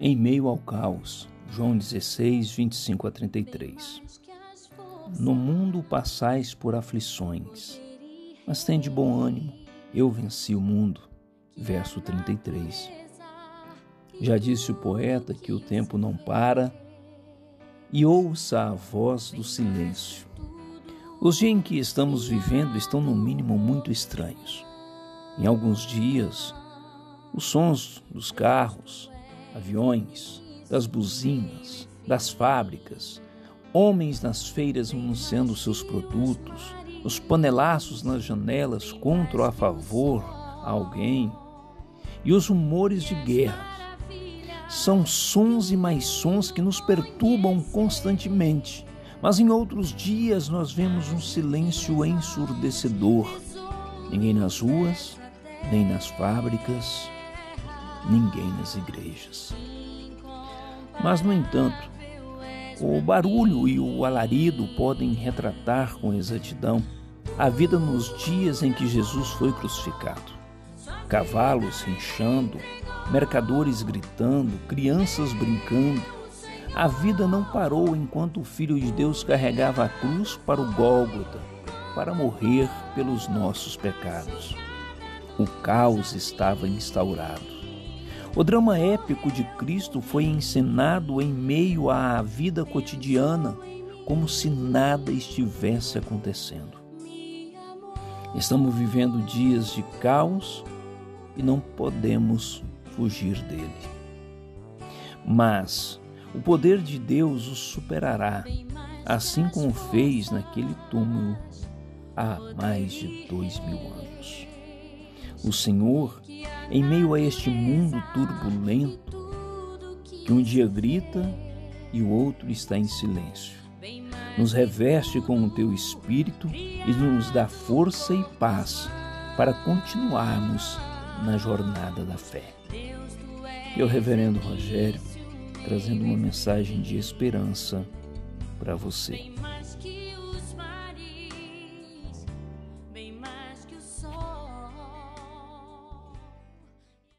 Em meio ao caos, João 16, 25 a 33. No mundo passais por aflições, mas tem de bom ânimo, eu venci o mundo. Verso 33. Já disse o poeta que o tempo não para, e ouça a voz do silêncio. Os dias em que estamos vivendo estão, no mínimo, muito estranhos. Em alguns dias, os sons dos carros, aviões, das buzinas, das fábricas, homens nas feiras anunciando seus produtos, os panelaços nas janelas contra ou a favor a alguém, e os rumores de guerra. São sons e mais sons que nos perturbam constantemente, mas em outros dias nós vemos um silêncio ensurdecedor. Ninguém nas ruas, nem nas fábricas, ninguém nas igrejas. Mas, no entanto, o barulho e o alarido podem retratar com exatidão a vida nos dias em que Jesus foi crucificado. Cavalos rinchando, mercadores gritando, crianças brincando. A vida não parou enquanto o Filho de Deus carregava a cruz para o Gólgota, para morrer pelos nossos pecados. O caos estava instaurado. O drama épico de Cristo foi encenado em meio à vida cotidiana, como se nada estivesse acontecendo. Estamos vivendo dias de caos e não podemos fugir dele. Mas o poder de Deus o superará, assim como fez naquele túmulo há mais de dois mil anos. O Senhor em meio a este mundo turbulento, que um dia grita e o outro está em silêncio, nos reveste com o teu espírito e nos dá força e paz para continuarmos na jornada da fé. E o Reverendo Rogério trazendo uma mensagem de esperança para você.